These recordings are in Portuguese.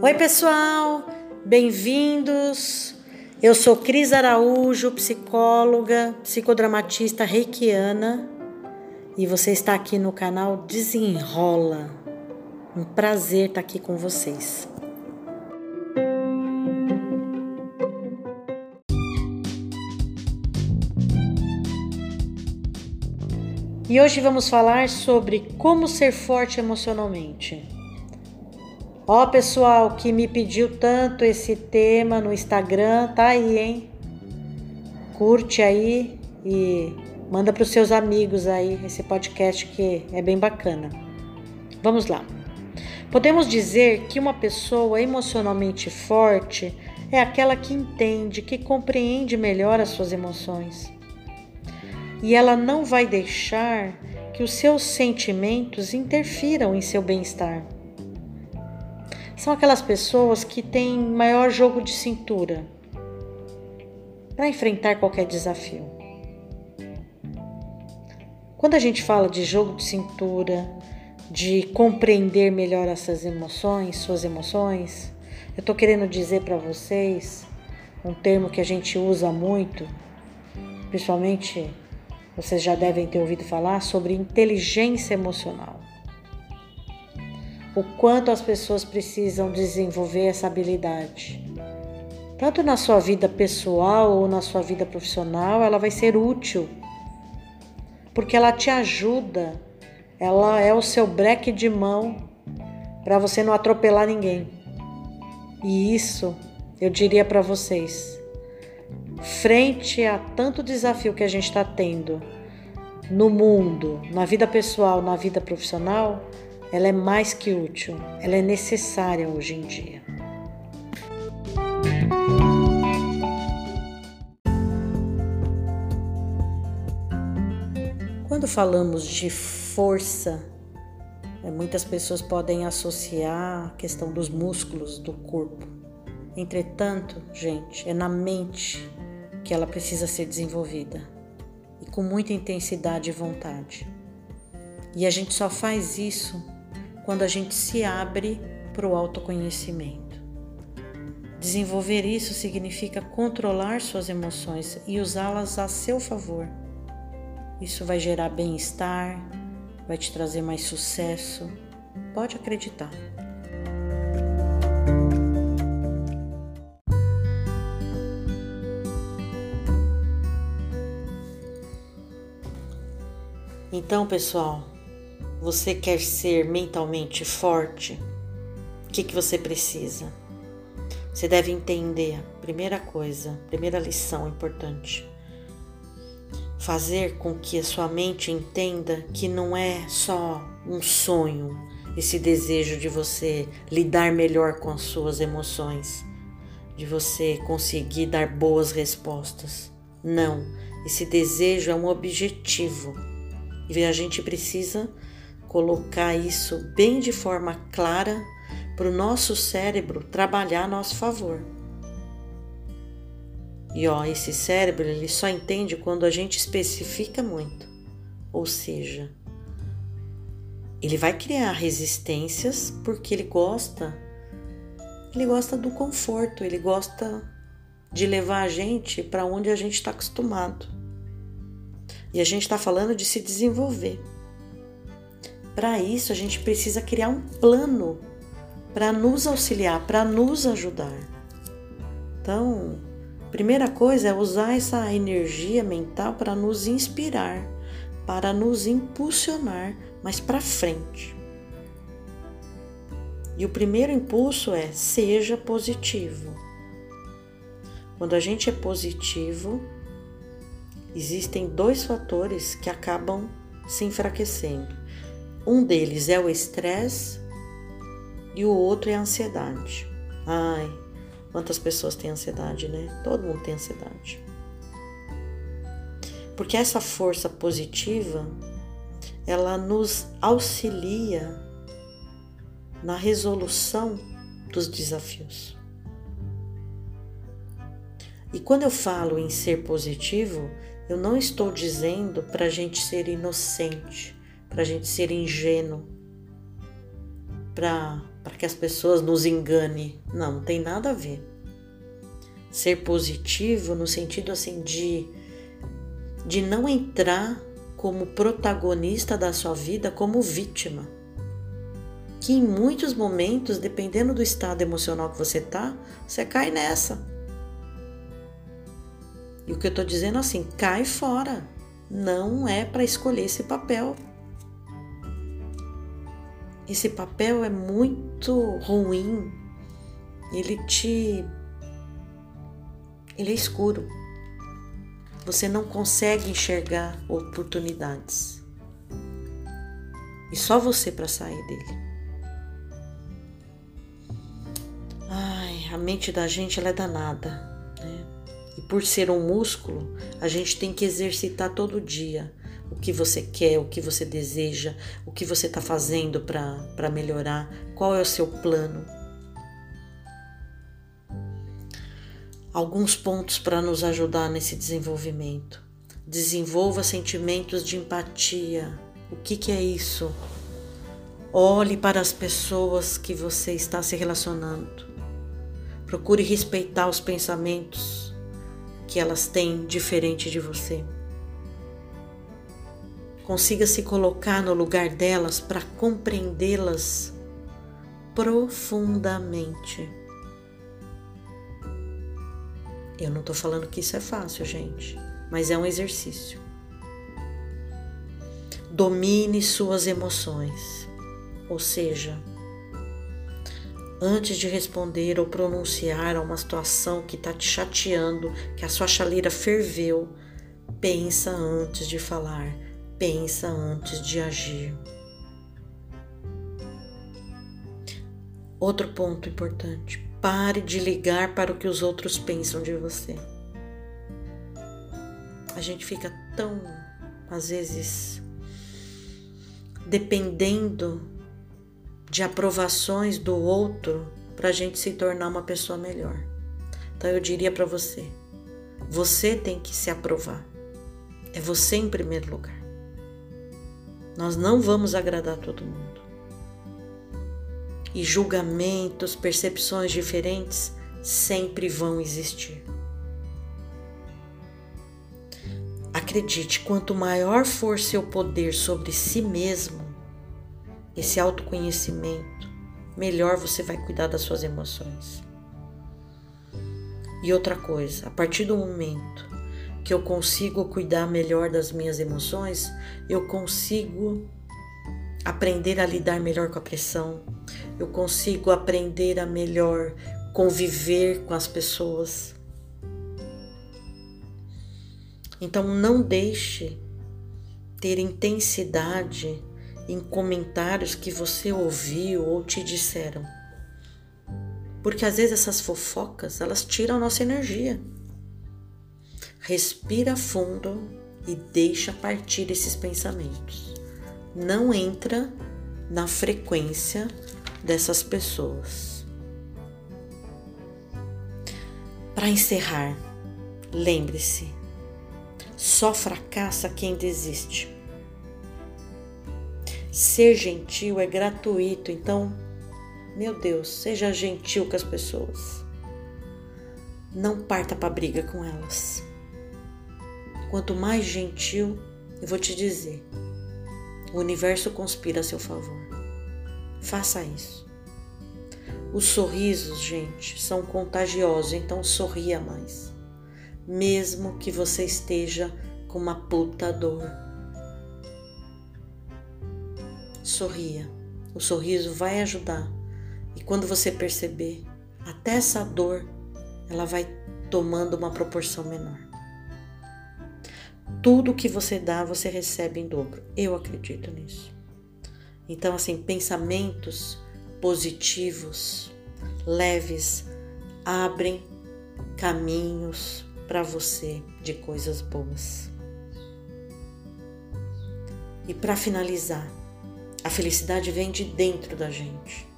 Oi, pessoal, bem-vindos. Eu sou Cris Araújo, psicóloga, psicodramatista reikiana, e você está aqui no canal Desenrola. Um prazer estar aqui com vocês. E hoje vamos falar sobre como ser forte emocionalmente. Ó, pessoal que me pediu tanto esse tema no Instagram, tá aí, hein? Curte aí e manda para os seus amigos aí esse podcast que é bem bacana. Vamos lá. Podemos dizer que uma pessoa emocionalmente forte é aquela que entende, que compreende melhor as suas emoções. E ela não vai deixar que os seus sentimentos interfiram em seu bem-estar são aquelas pessoas que têm maior jogo de cintura para enfrentar qualquer desafio. Quando a gente fala de jogo de cintura, de compreender melhor essas emoções, suas emoções, eu estou querendo dizer para vocês um termo que a gente usa muito, principalmente vocês já devem ter ouvido falar sobre inteligência emocional o quanto as pessoas precisam desenvolver essa habilidade. Tanto na sua vida pessoal ou na sua vida profissional, ela vai ser útil, porque ela te ajuda, ela é o seu breque de mão para você não atropelar ninguém. E isso eu diria para vocês, frente a tanto desafio que a gente está tendo no mundo, na vida pessoal, na vida profissional, ela é mais que útil, ela é necessária hoje em dia. Quando falamos de força, é, muitas pessoas podem associar a questão dos músculos do corpo. Entretanto, gente, é na mente que ela precisa ser desenvolvida e com muita intensidade e vontade. E a gente só faz isso quando a gente se abre para o autoconhecimento. Desenvolver isso significa controlar suas emoções e usá-las a seu favor. Isso vai gerar bem-estar, vai te trazer mais sucesso. Pode acreditar. Então, pessoal, você quer ser mentalmente forte, o que, que você precisa? Você deve entender, primeira coisa, primeira lição importante. Fazer com que a sua mente entenda que não é só um sonho, esse desejo de você lidar melhor com as suas emoções, de você conseguir dar boas respostas. Não, esse desejo é um objetivo e a gente precisa colocar isso bem de forma clara para o nosso cérebro trabalhar a nosso favor. E ó, esse cérebro ele só entende quando a gente especifica muito. Ou seja, ele vai criar resistências porque ele gosta ele gosta do conforto, ele gosta de levar a gente para onde a gente está acostumado. E a gente está falando de se desenvolver. Para isso, a gente precisa criar um plano para nos auxiliar, para nos ajudar. Então, primeira coisa é usar essa energia mental para nos inspirar, para nos impulsionar mais para frente. E o primeiro impulso é seja positivo. Quando a gente é positivo, existem dois fatores que acabam se enfraquecendo. Um deles é o estresse e o outro é a ansiedade. Ai, quantas pessoas têm ansiedade, né? Todo mundo tem ansiedade. Porque essa força positiva, ela nos auxilia na resolução dos desafios. E quando eu falo em ser positivo, eu não estou dizendo para a gente ser inocente, para a gente ser ingênuo, para que as pessoas nos enganem. Não, não tem nada a ver. Ser positivo no sentido assim de, de não entrar como protagonista da sua vida como vítima. Que em muitos momentos, dependendo do estado emocional que você tá, você cai nessa. E o que eu tô dizendo assim, cai fora. Não é para escolher esse papel. Esse papel é muito ruim. Ele te ele é escuro você não consegue enxergar oportunidades. E só você para sair dele. Ai, a mente da gente ela é danada, por ser um músculo, a gente tem que exercitar todo dia o que você quer, o que você deseja, o que você está fazendo para melhorar, qual é o seu plano. alguns pontos para nos ajudar nesse desenvolvimento. Desenvolva sentimentos de empatia. O que, que é isso? Olhe para as pessoas que você está se relacionando. Procure respeitar os pensamentos que elas têm diferente de você. Consiga se colocar no lugar delas para compreendê-las profundamente. Eu não estou falando que isso é fácil, gente, mas é um exercício. Domine suas emoções, ou seja, antes de responder ou pronunciar a uma situação que está te chateando, que a sua chaleira ferveu, pensa antes de falar, pensa antes de agir. Outro ponto importante: Pare de ligar para o que os outros pensam de você. A gente fica tão, às vezes, dependendo de aprovações do outro para a gente se tornar uma pessoa melhor. Então eu diria para você: você tem que se aprovar. É você em primeiro lugar. Nós não vamos agradar todo mundo e julgamentos, percepções diferentes sempre vão existir. Acredite, quanto maior for seu poder sobre si mesmo, esse autoconhecimento, melhor você vai cuidar das suas emoções. E outra coisa, a partir do momento que eu consigo cuidar melhor das minhas emoções, eu consigo aprender a lidar melhor com a pressão, eu consigo aprender a melhor conviver com as pessoas. Então não deixe ter intensidade em comentários que você ouviu ou te disseram. Porque às vezes essas fofocas, elas tiram nossa energia. Respira fundo e deixa partir esses pensamentos. Não entra na frequência dessas pessoas. Para encerrar, lembre-se: só fracassa quem desiste. Ser gentil é gratuito, então, meu Deus, seja gentil com as pessoas. Não parta para briga com elas. Quanto mais gentil, eu vou te dizer, o universo conspira a seu favor. Faça isso. Os sorrisos, gente, são contagiosos, então sorria mais. Mesmo que você esteja com uma puta dor. Sorria. O sorriso vai ajudar. E quando você perceber, até essa dor, ela vai tomando uma proporção menor. Tudo que você dá, você recebe em dobro. Eu acredito nisso. Então, assim, pensamentos positivos, leves, abrem caminhos para você de coisas boas. E para finalizar, a felicidade vem de dentro da gente.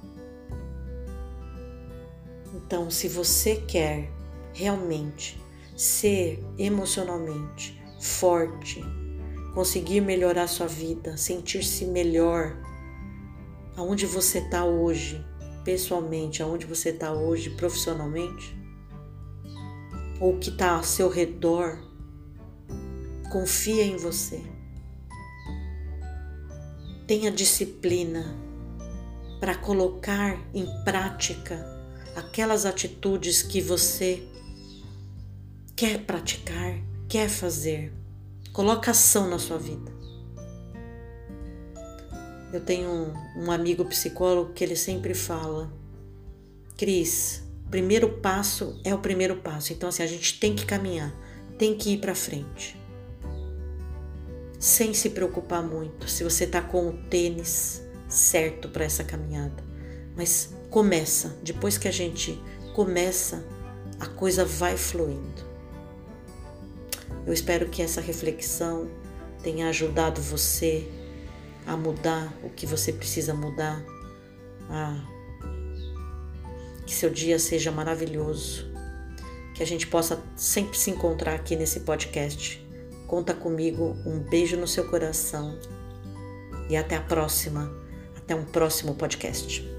Então, se você quer realmente ser emocionalmente forte, conseguir melhorar sua vida, sentir-se melhor, aonde você está hoje, pessoalmente, aonde você está hoje, profissionalmente, ou o que está ao seu redor, confia em você. Tenha disciplina para colocar em prática aquelas atitudes que você quer praticar, quer fazer. Coloca ação na sua vida. Eu tenho um, um amigo psicólogo que ele sempre fala, Cris, primeiro passo é o primeiro passo. Então assim, a gente tem que caminhar, tem que ir para frente. Sem se preocupar muito se você tá com o tênis certo para essa caminhada. Mas começa, depois que a gente começa, a coisa vai fluindo. Eu espero que essa reflexão tenha ajudado você a mudar o que você precisa mudar, a que seu dia seja maravilhoso, que a gente possa sempre se encontrar aqui nesse podcast. Conta comigo, um beijo no seu coração e até a próxima, até um próximo podcast.